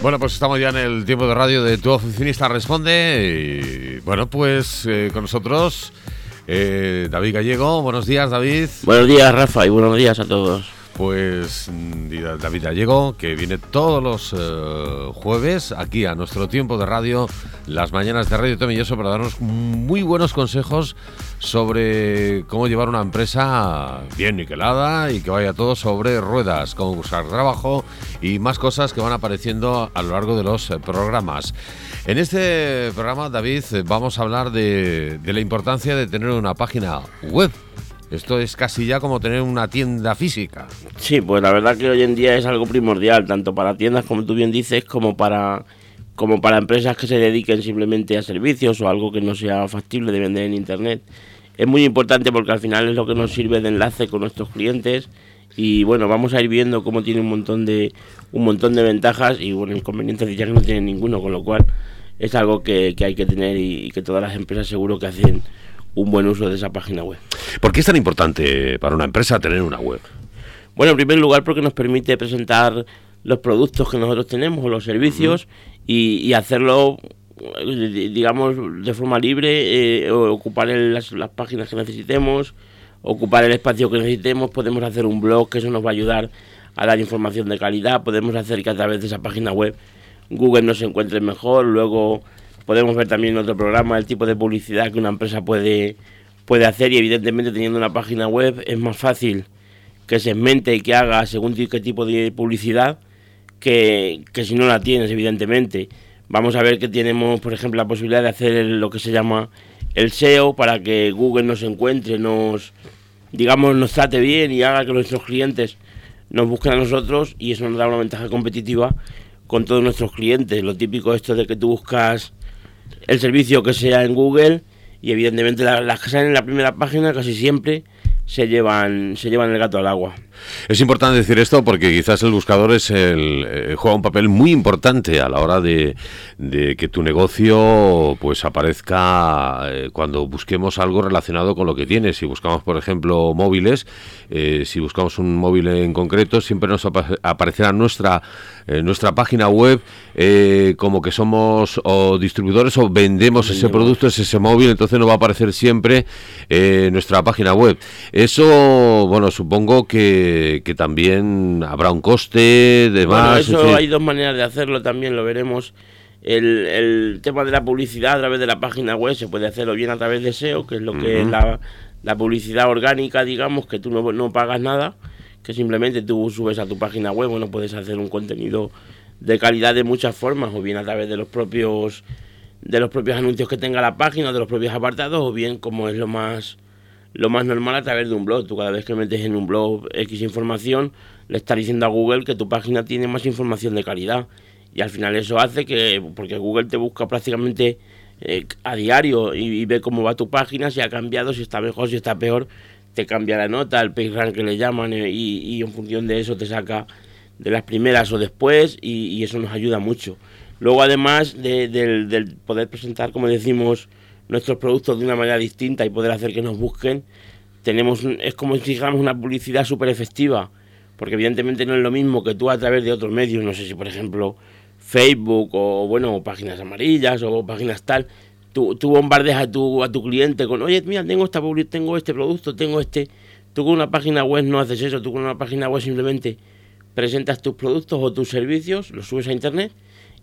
Bueno, pues estamos ya en el tiempo de radio de Tu Oficinista Responde. Y, bueno, pues eh, con nosotros eh, David Gallego. Buenos días, David. Buenos días, Rafa, y buenos días a todos. Pues mm, David Gallego, que viene todos los eh, jueves aquí a nuestro tiempo de radio, las mañanas de Radio Tomilloso, para darnos muy buenos consejos sobre cómo llevar una empresa bien niquelada y que vaya todo sobre ruedas, cómo buscar trabajo y más cosas que van apareciendo a lo largo de los programas. En este programa, David, vamos a hablar de, de la importancia de tener una página web esto es casi ya como tener una tienda física. Sí, pues la verdad que hoy en día es algo primordial, tanto para tiendas, como tú bien dices, como para, como para empresas que se dediquen simplemente a servicios o algo que no sea factible de vender en Internet. Es muy importante porque al final es lo que nos sirve de enlace con nuestros clientes y bueno, vamos a ir viendo cómo tiene un montón de, un montón de ventajas y bueno, inconvenientes ya que no tiene ninguno, con lo cual es algo que, que hay que tener y que todas las empresas seguro que hacen un buen uso de esa página web. ¿Por qué es tan importante para una empresa tener una web? Bueno, en primer lugar porque nos permite presentar los productos que nosotros tenemos o los servicios y, hacerlo digamos de forma libre eh, ocupar las, las, páginas que necesitemos ocupar el espacio que necesitemos podemos hacer un blog que eso nos va a ayudar a dar información de calidad podemos hacer que a través de esa página web Google nos encuentre mejor luego podemos ver también en otro programa el tipo de publicidad que una empresa puede, puede hacer y evidentemente teniendo una página web es más fácil que segmente y que haga según qué tipo de publicidad que, si no la tienes, evidentemente. Vamos a ver que tenemos, por ejemplo, la posibilidad de hacer lo que se llama el SEO para que Google nos encuentre, nos, digamos, nos trate bien y haga que nuestros clientes nos busquen a nosotros y eso nos da una ventaja competitiva con todos nuestros clientes. Lo típico esto de que tú buscas el servicio que sea en Google y evidentemente las que salen en la primera página casi siempre se llevan, se llevan el gato al agua. Es importante decir esto porque quizás el buscador es el, eh, juega un papel muy importante a la hora de, que tu negocio pues aparezca eh, cuando busquemos algo relacionado con lo que tienes. Si buscamos, por ejemplo, móviles, eh, si buscamos un móvil en concreto, siempre nos aparecerá nuestra, nuestra página web como que somos o distribuidores o vendemos ese producto, es ese móvil, entonces nos va a aparecer siempre nuestra página web. Eso, bueno, supongo que, que también habrá un coste, de más. eso hay dos maneras de hacerlo, también lo veremos. El, el, tema de la publicidad a través de la página web se puede hacerlo bien a través de SEO, que es lo que es la, la, publicidad orgánica, digamos, que tú no, no pagas nada, que simplemente tú subes a tu página web, bueno, puedes hacer un contenido de calidad de muchas formas, o bien a través de los propios de los propios anuncios que tenga la página, de los propios apartados, o bien como es lo más lo más normal a través de un blog. Tú cada vez que metes en un blog X información, le estás diciendo a Google que tu página tiene más información de calidad. Y al final eso hace que, porque Google te busca prácticamente eh, a diario y, ve cómo va tu página, si ha cambiado, si está mejor, si está peor, te cambia la nota, el PageRank que le llaman eh, y, en función de eso te saca de las primeras o después y, eso nos ayuda mucho. Luego además del poder presentar, como decimos, nuestros productos de una manera distinta y poder hacer que nos busquen, tenemos es como si dijéramos una publicidad súper efectiva, porque evidentemente no es lo mismo que tú a través de otros medios, no sé si por ejemplo Facebook o bueno, páginas amarillas o páginas tal, tú, tú bombardeas a tu, a tu cliente con, oye, mira, tengo, esta, tengo este producto, tengo este... Tú con una página web no haces eso, tú con una página web simplemente presentas tus productos o tus servicios, los subes a internet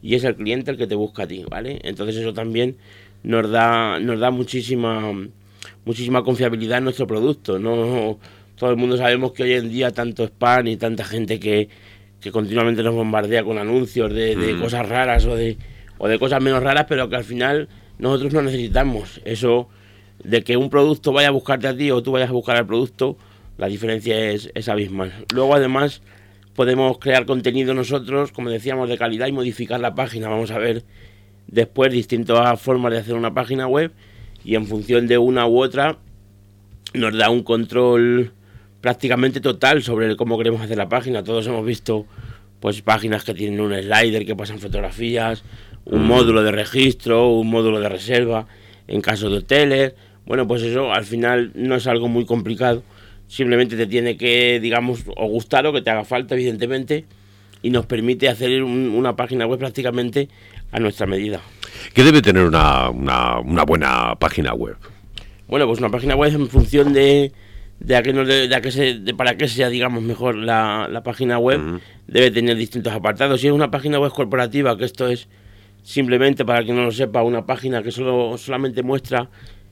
y es el cliente el que te busca a ti, ¿vale? Entonces eso también nos da, nos da muchísima, muchísima confiabilidad en nuestro producto. No todo el mundo sabemos que hoy en día tanto spam y tanta gente que, que continuamente nos bombardea con anuncios de, de mm. cosas raras o de, o de cosas menos raras, pero que al final nosotros no necesitamos. Eso de que un producto vaya a buscarte a ti o tú vayas a buscar al producto, la diferencia es, es abismal. Luego además podemos crear contenido nosotros, como decíamos, de calidad y modificar la página. Vamos a ver después distintas formas de hacer una página web y en función de una u otra nos da un control prácticamente total sobre cómo queremos hacer la página. Todos hemos visto pues páginas que tienen un slider que pasan fotografías, un mm. módulo de registro, un módulo de reserva en caso de hoteles. Bueno, pues eso al final no es algo muy complicado. Simplemente te tiene que, digamos, o gustar o que te haga falta, evidentemente, y nos permite hacer una página web prácticamente a nuestra medida. ¿Qué debe tener una, una, buena página web? Bueno, pues una página web en función de, de, a qué de, se, de para qué sea, digamos, mejor la, la página web, debe tener distintos apartados. Si es una página web corporativa, que esto es simplemente, para quien no lo sepa, una página que solo solamente muestra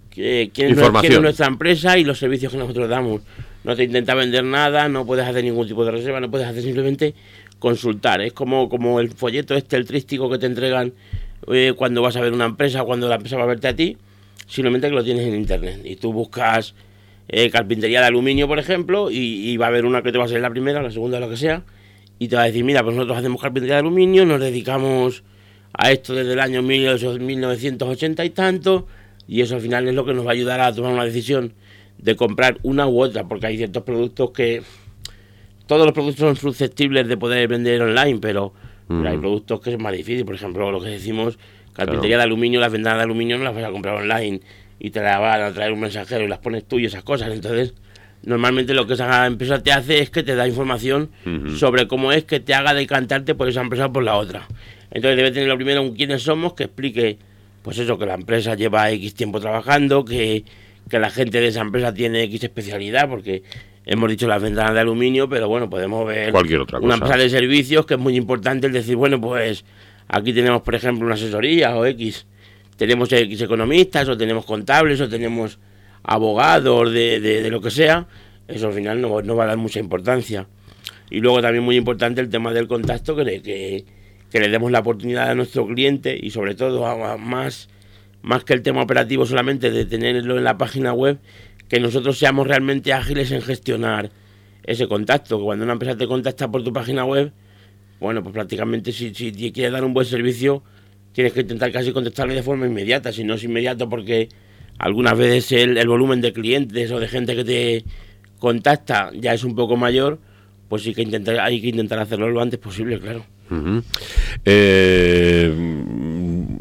quién, es, nuestra empresa y los servicios que nosotros damos. No te intenta vender nada, no puedes hacer ningún tipo de reserva, no puedes hacer simplemente consultar. Es como, como el folleto este, el trístico que te entregan eh, cuando vas a ver una empresa, cuando la empresa va a verte a ti, simplemente que lo tienes en internet. Y tú buscas eh, carpintería de aluminio, por ejemplo, y, va a haber una que te va a ser la primera, la segunda, lo que sea, y te va a decir, mira, pues nosotros hacemos carpintería de aluminio, nos dedicamos a esto desde el año 1980 y tanto, y eso al final es lo que nos va a ayudar a tomar una decisión de comprar una u otra, porque hay ciertos productos que todos los productos son susceptibles de poder vender online, pero, hay productos que es más difícil, por ejemplo, lo que decimos, carpintería de aluminio, las ventanas de aluminio no las vas a comprar online y te las van a traer un mensajero y las pones tú y esas cosas, entonces normalmente lo que esa empresa te hace es que te da información sobre cómo es que te haga decantarte por esa empresa o por la otra. Entonces debe tener lo primero un quiénes somos, que explique, pues eso, que la empresa lleva X tiempo trabajando, que, la gente de esa empresa tiene X especialidad, porque hemos dicho las ventanas de aluminio, pero bueno, podemos ver Cualquier otra una empresa de servicios que es muy importante el decir, bueno, pues aquí tenemos, por ejemplo, una asesoría o X, tenemos X economistas, o tenemos contables, o tenemos abogados de, de, lo que sea, eso al final no, no, va a dar mucha importancia. Y luego también muy importante el tema del contacto, que, que que le demos la oportunidad a nuestro cliente y sobre todo a, más, más que el tema operativo solamente de tenerlo en la página web, que nosotros seamos realmente ágiles en gestionar ese contacto. Cuando una empresa te contacta por tu página web, bueno, pues prácticamente si, si quieres dar un buen servicio, tienes que intentar casi contestarle de forma inmediata. Si no es inmediato porque algunas veces el, el volumen de clientes o de gente que te contacta ya es un poco mayor, pues sí que intentar, hay que intentar hacerlo lo antes posible, claro. Eh,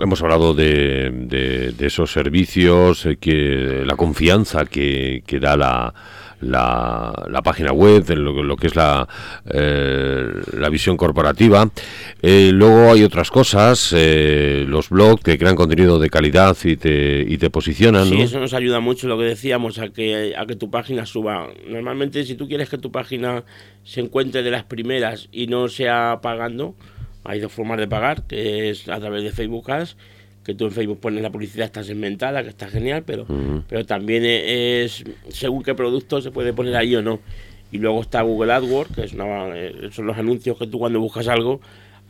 hemos hablado de, de, esos servicios, eh, que la confianza que, que da la, la, página web, lo, lo que es la, eh, la visión corporativa. luego hay otras cosas, los blogs que crean contenido de calidad y te, y te posicionan. Sí, eso nos ayuda mucho, lo que decíamos, a que, a que tu página suba. Normalmente, si tú quieres que tu página se encuentre de las primeras y no sea pagando, hay dos formas de pagar, que es a través de Facebook Ads, que tú en Facebook pones la publicidad, está segmentada, que está genial, pero, pero también es según qué producto se puede poner ahí o no. Y luego está Google AdWords, que es eh, son los anuncios que tú cuando buscas algo,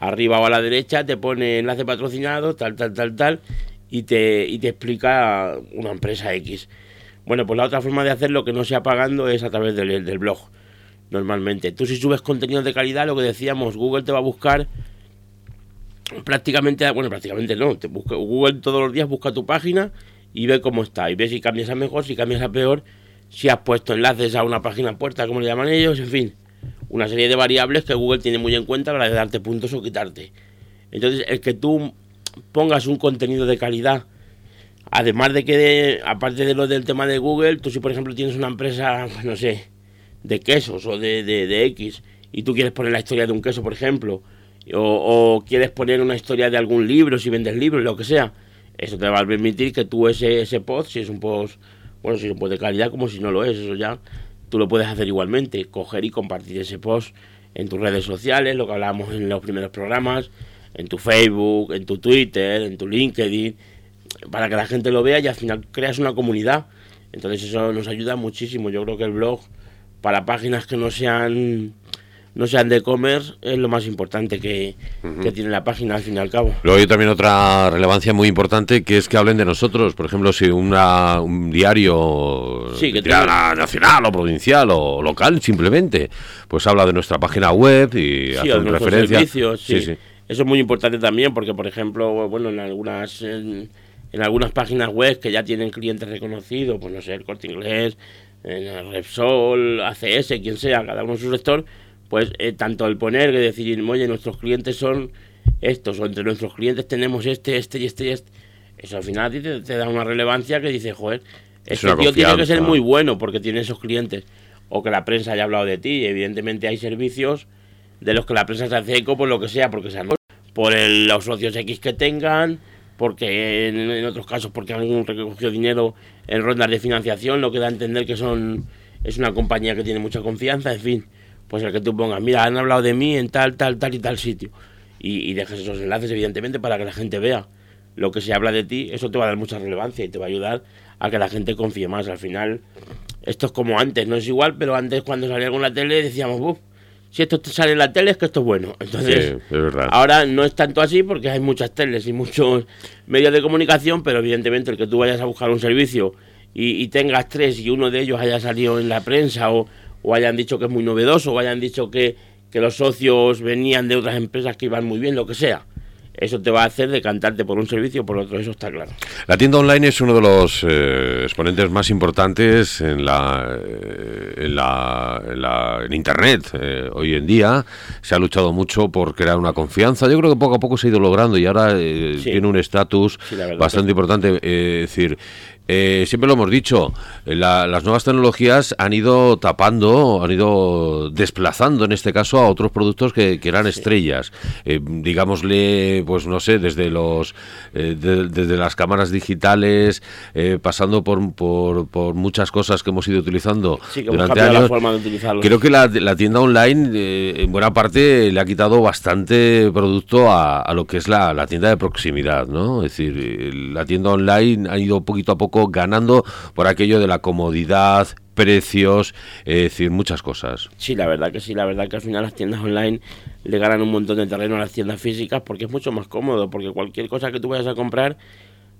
arriba o a la derecha te pone enlace patrocinado, tal, tal, tal, tal, y te, y te explica una empresa X. Bueno, pues la otra forma de hacerlo que no sea pagando es a través del, del blog normalmente. Tú si subes contenido de calidad, lo que decíamos, Google te va a buscar prácticamente, bueno, prácticamente no, te busca, Google todos los días busca tu página y ve cómo está, y ve si cambias a mejor, si cambias a peor, si has puesto enlaces a una página puerta, como le llaman ellos, en fin, una serie de variables que Google tiene muy en cuenta a la hora de darte puntos o quitarte. Entonces, el que tú pongas un contenido de calidad, además de que, aparte de lo del tema de Google, tú si por ejemplo tienes una empresa, no sé, de quesos o de, de, X y tú quieres poner la historia de un queso, por ejemplo, o, quieres poner una historia de algún libro, si vendes libros, lo que sea, eso te va a permitir que tú ese, ese post, si es un post, bueno, si es un post de calidad como si no lo es, eso ya tú lo puedes hacer igualmente, coger y compartir ese post en tus redes sociales, lo que hablábamos en los primeros programas, en tu Facebook, en tu Twitter, en tu LinkedIn, para que la gente lo vea y al final creas una comunidad. Entonces eso nos ayuda muchísimo. Yo creo que el blog para páginas que no sean no sean de e-commerce es lo más importante que, tiene la página al fin y al cabo. Luego hay también otra relevancia muy importante que es que hablen de nosotros. Por ejemplo, si una, un diario sí, que nacional o provincial o local simplemente, pues habla de nuestra página web y hace referencia. Servicios, sí. Eso es muy importante también porque, por ejemplo, bueno, en algunas... En, en algunas páginas web que ya tienen clientes reconocidos, pues no sé, el corte inglés, en Repsol, ACS, quien sea, cada uno su sector, pues eh, tanto el poner que decir, oye, nuestros clientes son estos, o entre nuestros clientes tenemos este, este y este y este, eso al final te, te da una relevancia que dice, joder, este tío tiene que ser muy bueno porque tiene esos clientes, o que la prensa haya hablado de ti, evidentemente hay servicios de los que la prensa se hace eco por lo que sea, porque sean por los socios X que tengan, porque en, otros casos porque han recogido dinero en rondas de financiación, lo que da a entender que son es una compañía que tiene mucha confianza, en fin, pues el que tú pongas, mira, han hablado de mí en tal, tal, tal y tal sitio, y, y dejes esos enlaces evidentemente para que la gente vea lo que se habla de ti, eso te va a dar mucha relevancia y te va a ayudar a que la gente confíe más. Al final, esto es como antes, no es igual, pero antes cuando salía en la tele decíamos, Buf, si esto sale en la tele es que esto es bueno. Entonces, ahora no es tanto así porque hay muchas teles y muchos medios de comunicación, pero evidentemente el que tú vayas a buscar un servicio y, tengas tres y uno de ellos haya salido en la prensa o, o hayan dicho que es muy novedoso o hayan dicho que, que los socios venían de otras empresas que iban muy bien, lo que sea eso te va a hacer decantarte por un servicio o por otro, eso está claro. La tienda online es uno de los eh, exponentes más importantes en la, eh, en, la, en, Internet. Eh, hoy en día se ha luchado mucho por crear una confianza. Yo creo que poco a poco se ha ido logrando y ahora tiene un estatus bastante importante. es decir, eh, siempre lo hemos dicho, eh, las nuevas tecnologías han ido tapando, han ido desplazando en este caso a otros productos que, eran estrellas. Eh, digámosle, pues no sé, desde los desde las cámaras digitales, pasando por, por, muchas cosas que hemos ido utilizando durante años. Creo que la, tienda online, en buena parte, le ha quitado bastante producto a, lo que es la, la tienda de proximidad, ¿no? Es decir, la tienda online ha ido poquito a poco ganando por aquello de la comodidad, precios, es decir, muchas cosas. Sí, la verdad que sí, la verdad que al final las tiendas online le ganan un montón de terreno a las tiendas físicas porque es mucho más cómodo, porque cualquier cosa que tú vayas a comprar,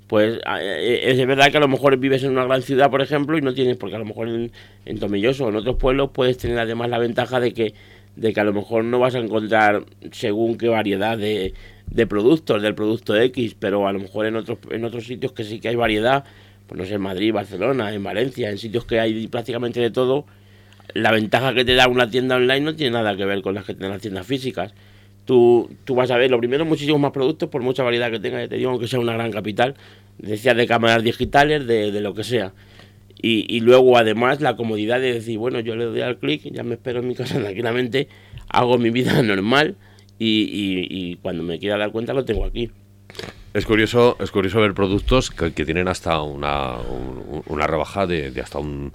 pues eh, es verdad que a lo mejor vives en una gran ciudad, por ejemplo, y no tienes, porque a lo mejor en, en o en otros pueblos puedes tener además la ventaja de que de que a lo mejor no vas a encontrar según qué variedad de, de productos del producto X, pero a lo mejor en otros en otros sitios que sí que hay variedad, pues no sé, en Madrid, Barcelona, en Valencia, en sitios que hay prácticamente de todo, la ventaja que te da una tienda online no tiene nada que ver con las que tienen las tiendas físicas. Tú, tú vas a ver, lo primero, muchísimos más productos, por mucha variedad que tenga, ya te digo, que sea una gran capital, decía de cámaras digitales, de, lo que sea. Y, luego, además, la comodidad de decir, bueno, yo le doy al clic, ya me espero en mi casa tranquilamente, hago mi vida normal y, y cuando me quiera dar cuenta lo tengo aquí. Es curioso, es curioso ver productos que, tienen hasta una, una rebaja de, hasta un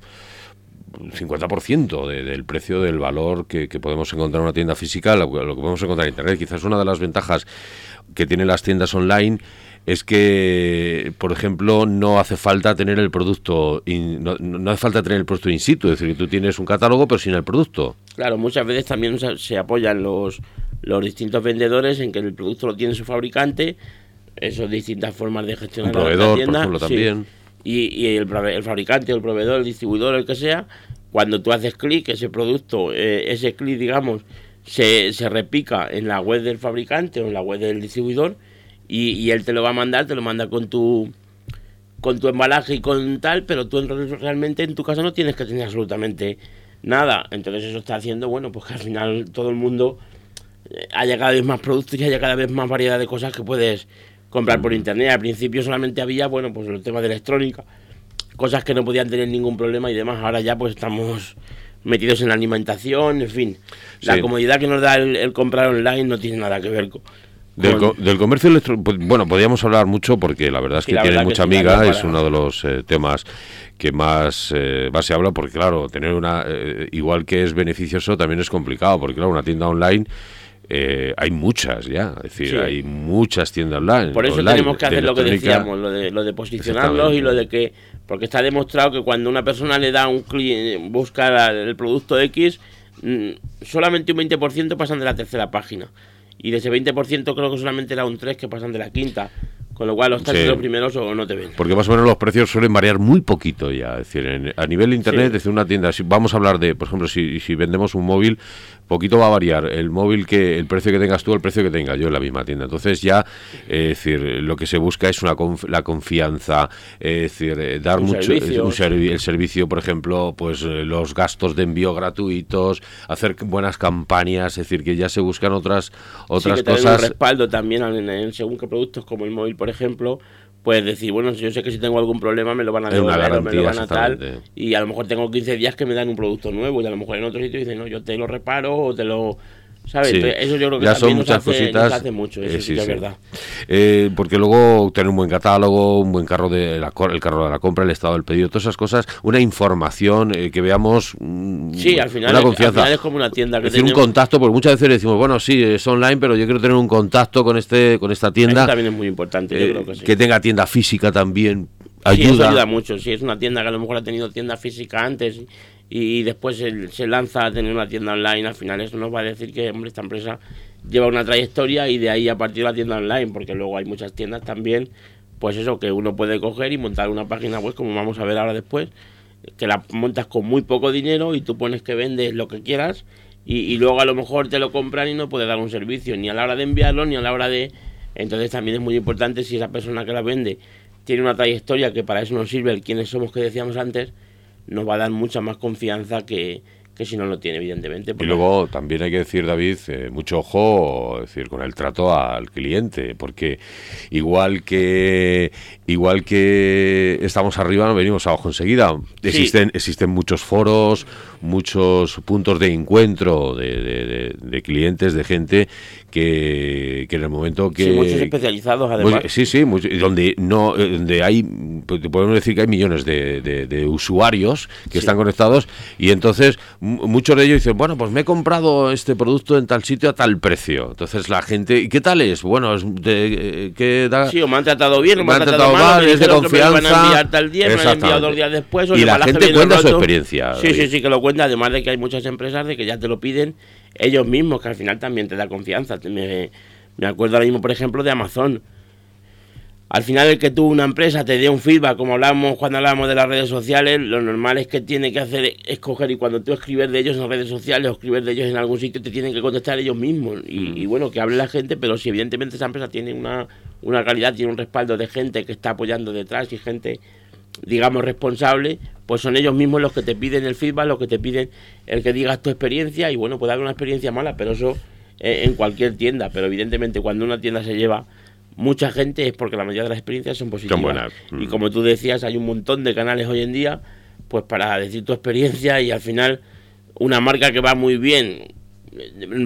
50% del precio del valor que, podemos encontrar en una tienda física, lo, que podemos encontrar en Internet. Quizás una de las ventajas que tienen las tiendas online es que, por ejemplo, no hace falta tener el producto, no, hace falta tener el producto in situ, es decir, que tú tienes un catálogo pero sin el producto. Claro, muchas veces también se, apoyan los, los distintos vendedores en que el producto lo tiene su fabricante esas distintas formas de gestionar un proveedor, la tienda. Por ejemplo, también. Y, el, el, fabricante, el proveedor, el distribuidor, el que sea, cuando tú haces clic, ese producto, eh, ese clic, digamos, se, se repica en la web del fabricante o en la web del distribuidor y, y él te lo va a mandar, te lo manda con tu con tu embalaje y con tal, pero tú realmente en tu casa no tienes que tener absolutamente nada. Entonces eso está haciendo, bueno, pues que al final todo el mundo eh, haya cada vez más productos y haya cada vez más variedad de cosas que puedes comprar por internet. Al principio solamente había, bueno, pues los temas de electrónica, cosas que no podían tener ningún problema y demás. Ahora ya pues estamos metidos en la alimentación, en fin. La comodidad que nos da el, comprar online no tiene nada que ver con... Del, comercio electrónico, pues, bueno, podríamos hablar mucho porque la verdad es que tiene mucha amiga, es uno de los eh, temas que más, eh, más se habla, porque claro, tener una, eh, igual que es beneficioso, también es complicado, porque claro, una tienda online eh, hay muchas ya, es decir, hay muchas tiendas online. Por eso tenemos que hacer lo que decíamos, lo de, lo de posicionarlos y lo de que, porque está demostrado que cuando una persona le da un clic, busca el producto X, mm, solamente un 20% pasan de la tercera página. Y de ese 20% creo que solamente era un 3 que pasan de la quinta. Con lo cual, los sí. los primeros o no te ven. Porque más o menos los precios suelen variar muy poquito ya. Es decir, a nivel de internet, desde una tienda, si vamos a hablar de, por ejemplo, si, si vendemos un móvil, poquito va a variar el móvil que el precio que tengas tú el precio que tenga yo en la misma tienda entonces ya es decir lo que se busca es una la confianza es decir eh, dar mucho el servicio por ejemplo pues eh, los gastos de envío gratuitos hacer buenas campañas es decir que ya se buscan otras otras cosas un respaldo también en según qué productos como el móvil por ejemplo puedes decir, bueno, yo sé que si tengo algún problema me lo van a devolver me lo van a tal. Y a lo mejor tengo 15 días que me dan un producto nuevo y a lo mejor en otro sitio dicen, no, yo te lo reparo o te lo ¿Sabes? eso yo creo que ya son muchas cositas. hace mucho, eso sí, es verdad. Eh, porque luego tener un buen catálogo, un buen carro de la, el carro de la compra, el estado del pedido, todas esas cosas, una información eh, que veamos. Mm, sí, al final, una confianza. es como una tienda. Que es decir, un contacto, porque muchas veces decimos, bueno, sí, es online, pero yo quiero tener un contacto con este con esta tienda. Eso también es muy importante, yo creo que sí. Que tenga tienda física también. Ayuda. Sí, eso ayuda mucho. Si es una tienda que a lo mejor ha tenido tienda física antes y después se, lanza a tener una tienda online, al final eso nos va a decir que hombre, esta empresa lleva una trayectoria y de ahí a partir la tienda online, porque luego hay muchas tiendas también, pues eso, que uno puede coger y montar una página web, como vamos a ver ahora después, que la montas con muy poco dinero y tú pones que vendes lo que quieras y, y luego a lo mejor te lo compran y no puedes dar un servicio ni a la hora de enviarlo ni a la hora de... Entonces también es muy importante si esa persona que la vende tiene una trayectoria que para eso nos sirve el quiénes somos que decíamos antes, nos va a dar mucha más confianza que, que si no lo tiene, evidentemente. Y luego también hay que decir, David, eh, mucho ojo decir, con el trato al cliente, porque igual que igual que estamos arriba, no venimos abajo enseguida. Existen, existen muchos foros, muchos puntos de encuentro de, de, clientes, de gente que, en el momento que... Sí, muchos especializados además. sí, sí, donde, no, eh, donde hay, pues, podemos decir que hay millones de, usuarios que están conectados y entonces muchos de ellos dicen, bueno, pues me he comprado este producto en tal sitio a tal precio. Entonces la gente, ¿y qué tal es? Bueno, es de, ¿qué da? Sí, o me han tratado bien, o me, han tratado, mal, es de confianza. Me van a enviar tal día, me han enviado dos días después. y la gente cuenta su experiencia. Sí, sí, sí, que lo cuenta, además de que hay muchas empresas de que ya te lo piden ellos mismos, que al final también te da confianza. Me, me acuerdo ahora mismo, por ejemplo, de Amazon. Al final el que tú, una empresa, te dé un feedback, como hablábamos cuando hablábamos de las redes sociales, lo normal es que tiene que hacer es coger y cuando tú escribes de ellos en redes sociales o escribes de ellos en algún sitio, te tienen que contestar ellos mismos. Y, mm. bueno, que hable la gente, pero si evidentemente esa empresa tiene una, una calidad, tiene un respaldo de gente que está apoyando detrás y gente, digamos, responsable, pues son ellos mismos los que te piden el feedback, los que te piden el que digas tu experiencia y bueno, puede haber una experiencia mala, pero eso eh, en cualquier tienda, pero evidentemente cuando una tienda se lleva mucha gente es porque la mayoría de las experiencias son positivas. Y mm. como tú decías, hay un montón de canales hoy en día, pues para decir tu experiencia y al final una marca que va muy bien,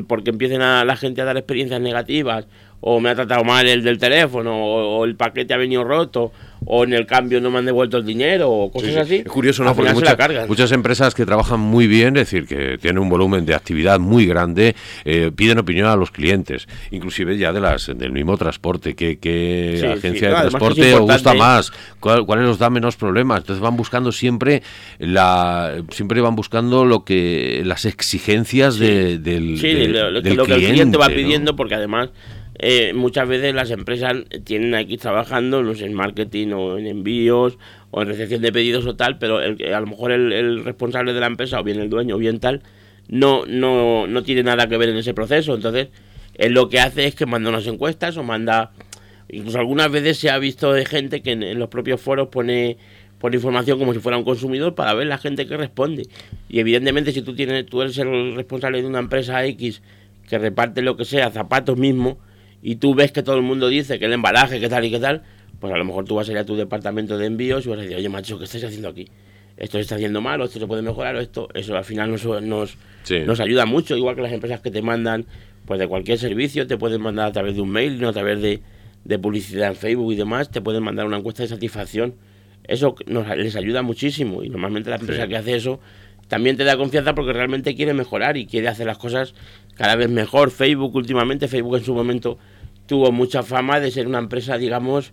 porque empiecen a la gente a dar experiencias negativas, o me ha tratado mal el del teléfono, o el paquete ha venido roto, o en el cambio no me han devuelto el dinero o cosas así. Es curioso, ¿no? Porque muchas, muchas empresas que trabajan muy bien, es decir, que tienen un volumen de actividad muy grande, eh, piden opinión a los clientes, inclusive ya de las del mismo transporte, qué, qué agencia de transporte os gusta más, cuál, cuál nos da menos problemas. Entonces van buscando siempre la siempre van buscando lo que las exigencias de, del, sí, lo, que el cliente va pidiendo, porque además eh, muchas veces las empresas tienen aquí trabajando, no sé, en marketing o en envíos o en recepción de pedidos o tal, pero el, a lo mejor el, responsable de la empresa o bien el dueño o bien tal no, no, no tiene nada que ver en ese proceso. Entonces, él lo que hace es que manda unas encuestas o manda... Incluso algunas veces se ha visto de gente que en, los propios foros pone pone información como si fuera un consumidor para ver la gente que responde. Y evidentemente si tú tienes tú eres el responsable de una empresa X que reparte lo que sea, zapatos mismo, y tú ves que todo el mundo dice que el embalaje, que tal y que tal, pues a lo mejor tú vas a ir a tu departamento de envíos y vas a decir, oye, macho, ¿qué estás haciendo aquí? Esto se está haciendo mal, o esto se puede mejorar, o esto, eso al final nos, nos, nos ayuda mucho, igual que las empresas que te mandan, pues de cualquier servicio, te pueden mandar a través de un mail, no a través de, de publicidad en Facebook y demás, te pueden mandar una encuesta de satisfacción. Eso nos, les ayuda muchísimo y normalmente la empresa que hace eso también te da confianza porque realmente quiere mejorar y quiere hacer las cosas cada vez mejor. Facebook últimamente, Facebook en su momento tuvo mucha fama de ser una empresa, digamos,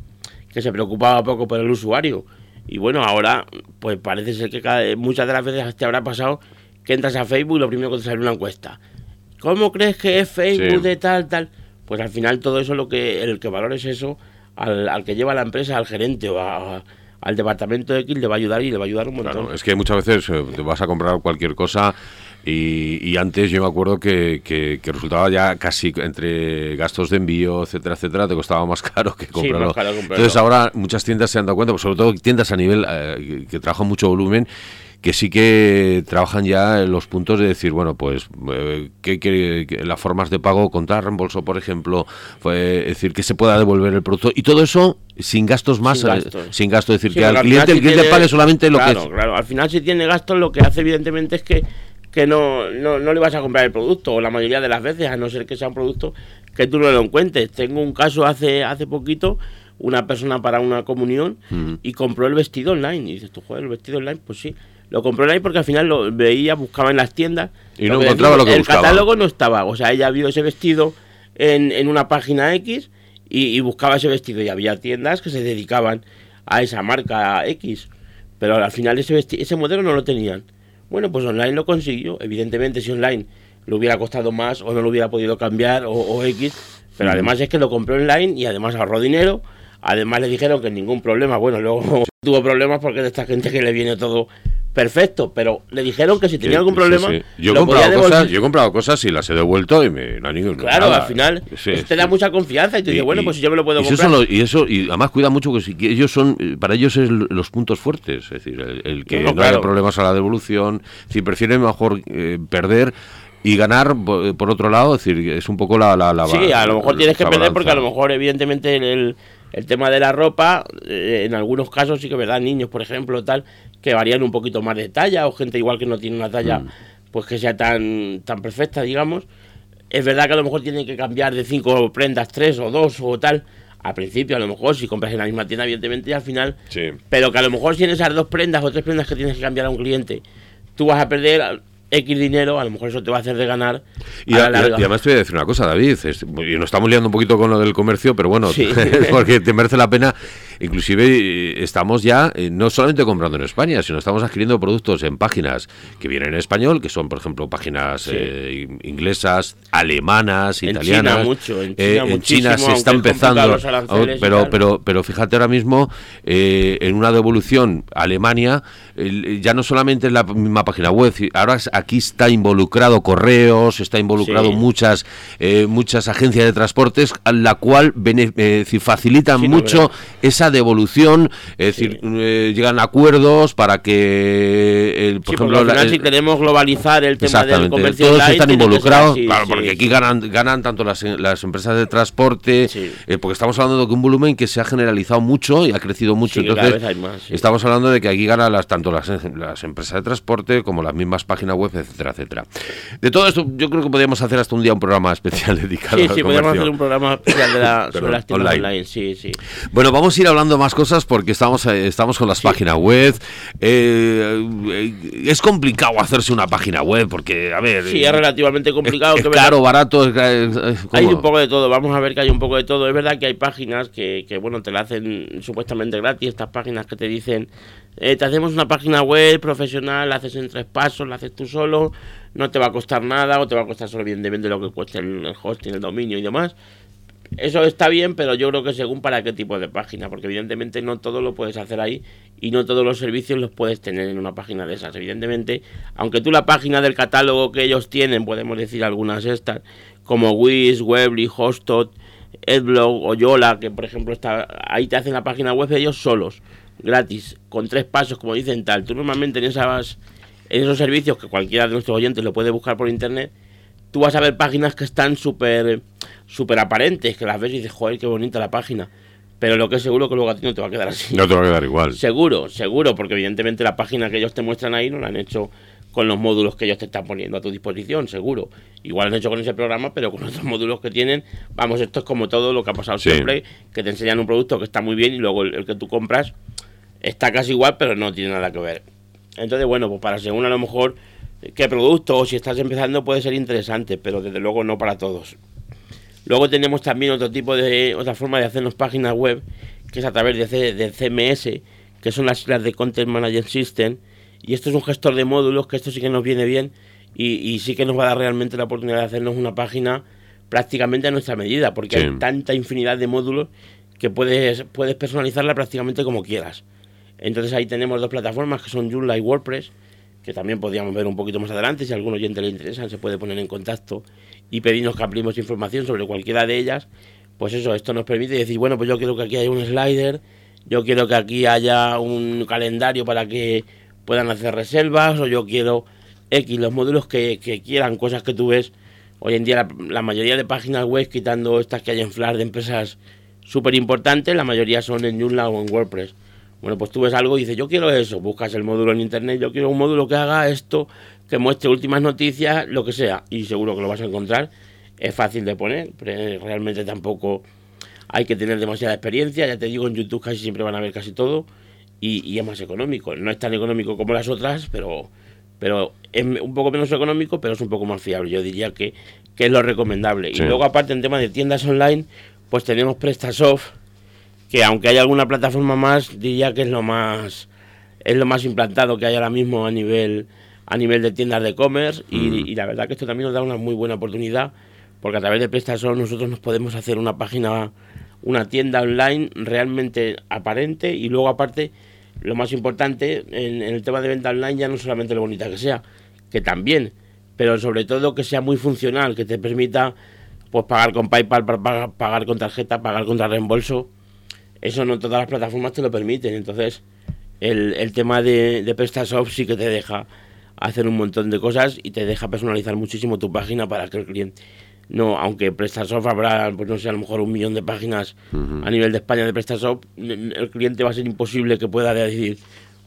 que se preocupaba poco por el usuario. Y bueno, ahora pues parece ser que cada, muchas de las veces te habrá pasado que entras a Facebook y lo primero que te sale una encuesta. ¿Cómo crees que es Facebook de tal, tal? Pues al final todo eso lo que el que valores eso al, al que lleva la empresa, al gerente o a, al departamento de X le va a ayudar y le va a ayudar un montón. es que muchas veces eh, te vas a comprar cualquier cosa y, antes yo me acuerdo que, que, resultaba ya casi entre gastos de envío, etcétera, etcétera, te costaba más caro que comprarlo. Entonces ahora muchas tiendas se han dado cuenta, pues sobre todo tiendas a nivel eh, que trabajan mucho volumen, que sí que trabajan ya en los puntos de decir, bueno, pues eh, que, las formas de pago contra reembolso, por ejemplo, fue decir que se pueda devolver el producto y todo eso sin gastos más, sin, gasto, es decir, que al cliente el cliente pague solamente lo que Claro, claro, al final si tiene gastos lo que hace evidentemente es que que no, no, no le vas a comprar el producto, o la mayoría de las veces, a no ser que sea un producto que tú no lo encuentres. Tengo un caso hace, hace poquito, una persona para una comunión y compró el vestido online. Y dices, tú, joder, el vestido online, pues sí. Lo compró online porque al final lo veía, buscaba en las tiendas. Y no encontraba lo que el buscaba. El catálogo no estaba. O sea, ella vio ese vestido en, en una página X y, buscaba ese vestido. Y había tiendas que se dedicaban a esa marca X. Pero al final ese, ese modelo no lo tenían. Bueno, pues online lo consiguió. Evidentemente, si online le hubiera costado más o no lo hubiera podido cambiar o, X. Pero además es que lo compró online y además ahorró dinero. Además le dijeron que ningún problema. Bueno, luego tuvo problemas porque de esta gente que le viene todo perfecto, pero le dijeron que si tenía algún problema. Yo, he comprado cosas, yo he comprado cosas y las he devuelto y me, no ningún Claro, al final te da mucha confianza y te dice, bueno, pues si yo me lo puedo y comprar. Eso y eso, y además cuida mucho que, si, ellos son, para ellos es los puntos fuertes, es decir, el, que no, haya problemas a la devolución, si prefieren mejor eh, perder y ganar por, otro lado, es decir, es un poco la... la, la sí, a lo mejor tienes que perder porque a lo mejor evidentemente el, el tema de la ropa, eh, en algunos casos sí que verdad, niños por ejemplo, tal, que varían un poquito más de talla o gente igual que no tiene una talla mm. pues que sea tan, tan perfecta, digamos. Es verdad que a lo mejor tienen que cambiar de cinco prendas, tres o dos o tal. Al principio, a lo mejor, si compras en la misma tienda, evidentemente, y al final. Pero que a lo mejor si tienes esas dos prendas o tres prendas que tienes que cambiar a un cliente, tú vas a perder X dinero, a lo mejor eso te va a hacer de ganar. Y, además te voy a decir una cosa, David, y nos estamos liando un poquito con lo del comercio, pero bueno, porque te merece la pena Inclusive eh, estamos ya eh, no solamente comprando en España, sino estamos adquiriendo productos en páginas que vienen en español, que son, por ejemplo, páginas eh, inglesas, alemanas, italianas. China mucho, en China, se está empezando. Pero, pero, pero fíjate ahora mismo, en una devolución a Alemania, ya no solamente en la misma página web, ahora aquí está involucrado correos, está involucrado muchas muchas agencias de transportes, a la cual facilitan mucho esa devolución, es decir, eh, llegan acuerdos para que, por ejemplo, al final, si queremos globalizar el tema del comercio todos están involucrados, claro, porque aquí ganan, ganan tanto las, las empresas de transporte, eh, porque estamos hablando de un volumen que se ha generalizado mucho y ha crecido mucho, entonces estamos hablando de que aquí ganan las tanto las, las empresas de transporte como las mismas páginas web, etcétera, etcétera. De todo esto, yo creo que podríamos hacer hasta un día un programa especial dedicado sí, sí, podríamos hacer un programa especial de la, sobre las tiendas online. Sí, sí. Bueno, vamos a ir a hablando más cosas porque estamos, eh, estamos con las páginas web. Eh, eh, es complicado hacerse una página web porque, a ver... Sí, es relativamente complicado. Es, caro, barato. hay un poco de todo, vamos a ver que hay un poco de todo. Es verdad que hay páginas que, que bueno, te la hacen supuestamente gratis, estas páginas que te dicen, te hacemos una página web profesional, la haces en tres pasos, la haces tú solo, no te va a costar nada o te va a costar solo evidentemente lo que cueste el hosting, el dominio y demás eso está bien, pero yo creo que según para qué tipo de página, porque evidentemente no todo lo puedes hacer ahí y no todos los servicios los puedes tener en una página de esas. Evidentemente, aunque tú la página del catálogo que ellos tienen, podemos decir algunas estas, como Wish, Webly, Hostot, Adblog o Yola, que por ejemplo está ahí te hacen la página web ellos solos, gratis, con tres pasos, como dicen tal. Tú normalmente en esas en esos servicios que cualquiera de nuestros oyentes lo puede buscar por internet, tú vas a ver páginas que están súper súper aparentes, que las ves y dices, joder, qué bonita la página. Pero lo que es seguro que luego a ti no te va a quedar así. No te va a quedar igual. Seguro, seguro, porque evidentemente la página que ellos te muestran ahí no la han hecho con los módulos que ellos te están poniendo a tu disposición, seguro. Igual han hecho con ese programa, pero con otros módulos que tienen, vamos, esto es como todo lo que ha pasado siempre, que te enseñan un producto que está muy bien y luego el, que tú compras está casi igual, pero no tiene nada que ver. Entonces, bueno, pues para según a lo mejor qué producto o si estás empezando puede ser interesante, pero desde luego no para todos. Luego tenemos también otro tipo de, otra forma de hacernos páginas web, que es a través de, CMS, que son las siglas de Content Management System. Y esto es un gestor de módulos, que esto sí que nos viene bien y, sí que nos va a dar realmente la oportunidad de hacernos una página prácticamente a nuestra medida, porque hay tanta infinidad de módulos que puedes, puedes personalizarla prácticamente como quieras. Entonces ahí tenemos dos plataformas que son Joomla y WordPress, que también podríamos ver un poquito más adelante, si a algún oyente le interesa, se puede poner en contacto y pedirnos que ampliemos información sobre cualquiera de ellas, pues eso, esto nos permite decir, bueno, pues yo quiero que aquí haya un slider, yo quiero que aquí haya un calendario para que puedan hacer reservas, o yo quiero X, los módulos que, quieran, cosas que tú ves. Hoy en día la, mayoría de páginas web, quitando estas que hay en Flash de empresas súper importantes, la mayoría son en Joomla o en WordPress. Bueno, pues tú ves algo y dices, yo quiero eso, buscas el módulo en internet, yo quiero un módulo que haga esto, que muestre últimas noticias, lo que sea, y seguro que lo vas a encontrar. Es fácil de poner, pero realmente tampoco hay que tener demasiada experiencia, ya te digo, en YouTube casi siempre van a ver casi todo, y, es más económico. No es tan económico como las otras, pero, pero es un poco menos económico, pero es un poco más fiable. Yo diría que, que es lo recomendable. Y luego, aparte, en tema de tiendas online, pues tenemos PrestaSoft, que aunque haya alguna plataforma más, diría que es lo más es lo más implantado que hay ahora mismo a nivel a nivel de tiendas de e-commerce y, mm. y, la verdad que esto también nos da una muy buena oportunidad porque a través de PrestaSoft nosotros nos podemos hacer una página una tienda online realmente aparente y luego aparte lo más importante en, el tema de venta online ya no solamente lo bonita que sea que también pero sobre todo que sea muy funcional que te permita pues pagar con PayPal pagar, pagar con tarjeta pagar contra reembolso eso no todas las plataformas te lo permiten. Entonces, el, el tema de, de PrestaShop sí que te deja hacer un montón de cosas y te deja personalizar muchísimo tu página para que el cliente no, aunque PrestaShop habrá, pues no sé, a lo mejor un millón de páginas a nivel de España de PrestaShop, el cliente va a ser imposible que pueda decir,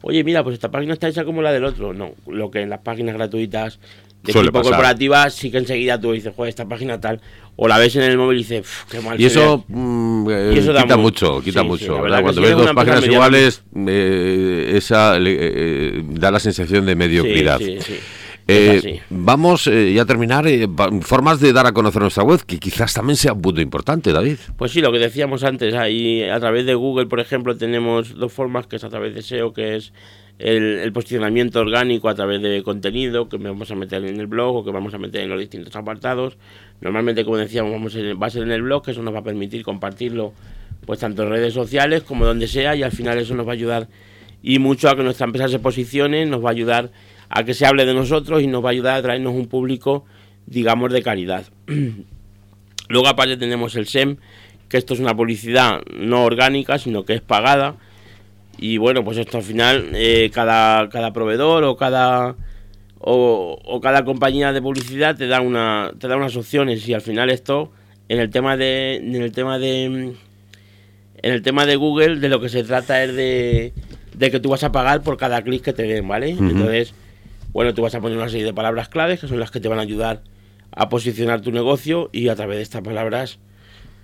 oye, mira, pues esta página está hecha como la del otro. No, lo que en las páginas gratuitas de tipo corporativa sí que enseguida tú dices, joder, esta página tal, o la ves en el móvil y dices, qué mal. Y eso, mm, eh, quita mucho, quita mucho. Cuando ves dos páginas iguales, eh, esa eh, da la sensación de mediocridad. vamos ya a terminar. formas de dar a conocer nuestra web, que quizás también sea un punto importante, David. Pues sí, lo que decíamos antes, ahí a través de Google, por ejemplo, tenemos dos formas, que es a través de SEO, que es el, posicionamiento orgánico a través de contenido que vamos a meter en el blog o que vamos a meter en los distintos apartados. Normalmente, como decíamos, vamos va a ser en el blog, que eso nos va a permitir compartirlo pues tanto en redes sociales como donde sea y al final eso nos va a ayudar y mucho a que nuestra empresa se posicione, nos va a ayudar a que se hable de nosotros y nos va a ayudar a traernos un público, digamos, de calidad. Luego aparte tenemos el SEM, que esto es una publicidad no orgánica, sino que es pagada y bueno, pues esto al final, eh, cada, cada proveedor o cada o, cada compañía de publicidad te da una te da unas opciones y al final esto en el tema de en el tema de en el tema de Google de lo que se trata es de, de que tú vas a pagar por cada clic que te den, ¿vale? Entonces, bueno, tú vas a poner una serie de palabras claves que son las que te van a ayudar a posicionar tu negocio y a través de estas palabras,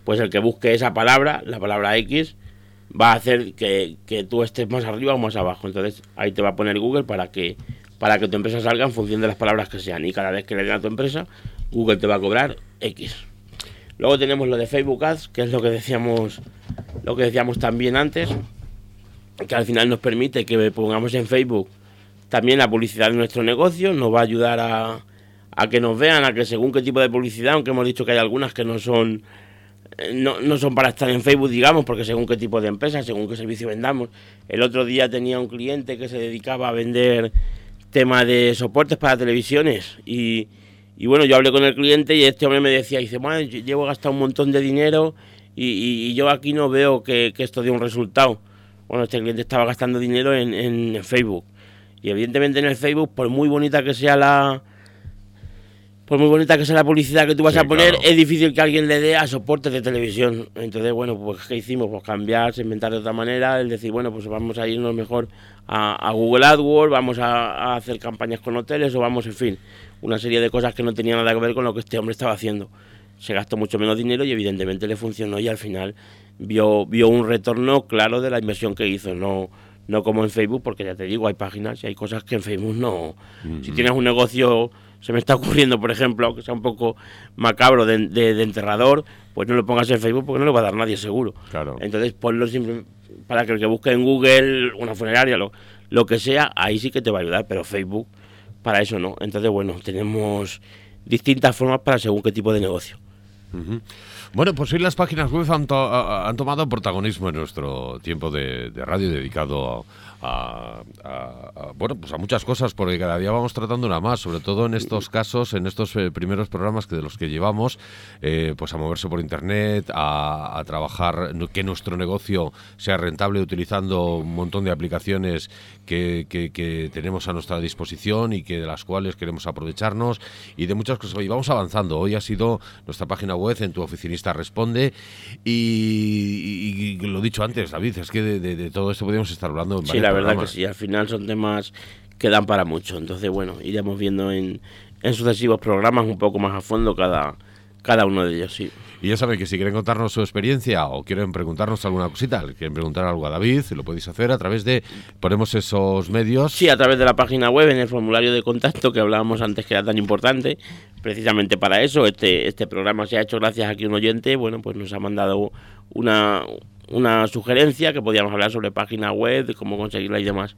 pues el que busque esa palabra, la palabra X, va a hacer que, tú estés más arriba o más abajo. Entonces ahí te va a poner Google para que, para que tu empresa salga en función de las palabras que sean. Y cada vez que le den a tu empresa, Google te va a cobrar X. Luego tenemos lo de Facebook Ads, que es lo que decíamos, lo que decíamos también antes, que al final nos permite que pongamos en Facebook también la publicidad de nuestro negocio, nos va a ayudar a, a que nos vean, a que según qué tipo de publicidad, aunque hemos dicho que hay algunas que no son no, no, son para estar en Facebook, digamos, porque según qué tipo de empresa, según qué servicio vendamos. El otro día tenía un cliente que se dedicaba a vender tema de soportes para televisiones y, y bueno, yo hablé con el cliente y este hombre me decía, dice, bueno, llevo gastado un montón de dinero y, yo aquí no veo que, esto dé un resultado. Bueno, este cliente estaba gastando dinero en, en Facebook. Y evidentemente en el Facebook, por muy bonita que sea la, por muy bonita que sea la publicidad que tú vas a poner, es difícil que alguien le dé a soportes de televisión. Entonces, bueno, pues ¿qué hicimos? Pues cambiar, inventar de otra manera, el decir, bueno, pues vamos a irnos mejor a, Google AdWords, vamos a, hacer campañas con hoteles o vamos, en fin, una serie de cosas que no tenían nada que ver con lo que este hombre estaba haciendo. Se gastó mucho menos dinero y evidentemente le funcionó y al final vio, vio un retorno claro de la inversión que hizo, no no como en Facebook, porque ya te digo, hay páginas y hay cosas que en Facebook no. Si tienes un negocio se me está ocurriendo, por ejemplo, que sea un poco macabro de, enterrador, pues no lo pongas en Facebook porque no lo va a dar nadie seguro. Claro. Entonces ponlo siempre para que el que busque en Google una funeraria, lo, lo que sea, ahí sí que te va a ayudar, pero Facebook para eso no. Entonces, bueno, tenemos distintas formas para según qué tipo de negocio. Bueno, pues hoy las páginas web han, tomado protagonismo en nuestro tiempo de, de radio dedicado a a, bueno, pues a muchas cosas, porque cada día vamos tratando una más, sobre todo en estos casos, en estos eh, primeros programas que de los que llevamos, eh, pues a moverse por internet, a, trabajar, que nuestro negocio sea rentable utilizando un montón de aplicaciones que, que, tenemos a nuestra disposición y que de las cuales queremos aprovecharnos y de muchas cosas. Y vamos avanzando. Hoy ha sido nuestra página web, en tu oficinista responde. Y, lo dicho antes, David, es que de, todo esto podríamos estar hablando. En sí, la verdad que sí, al final son temas que dan para mucho. Entonces, bueno, iremos viendo en, en sucesivos programas un poco más a fondo cada, cada uno de ellos, sí. Y ya saben que si quieren contarnos su experiencia o quieren preguntarnos alguna cosita, quieren preguntar algo a David, lo podéis hacer a través de, ponemos esos medios. Sí, a través de la página web, en el formulario de contacto que hablábamos antes que era tan importante, precisamente para eso. Este, este programa se ha hecho gracias a que un oyente, bueno, pues nos ha mandado una, una sugerencia que podíamos hablar sobre página web, de cómo conseguirla y demás.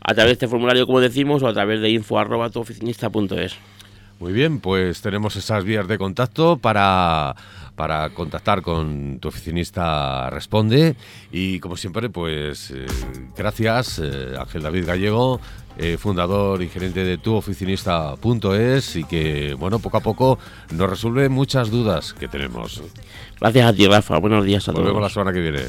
A través de este formulario, como decimos, o a través de info arroba tuoficinista.es. Muy bien, pues tenemos esas vías de contacto para, para contactar con tu oficinista Responde y como siempre, pues eh, gracias eh, Ángel David Gallego, eh, fundador y gerente de tuoficinista.es y que, bueno, poco a poco nos resuelve muchas dudas que tenemos. Gracias a ti, Rafa. Buenos días a todos. Nos vemos la semana que viene.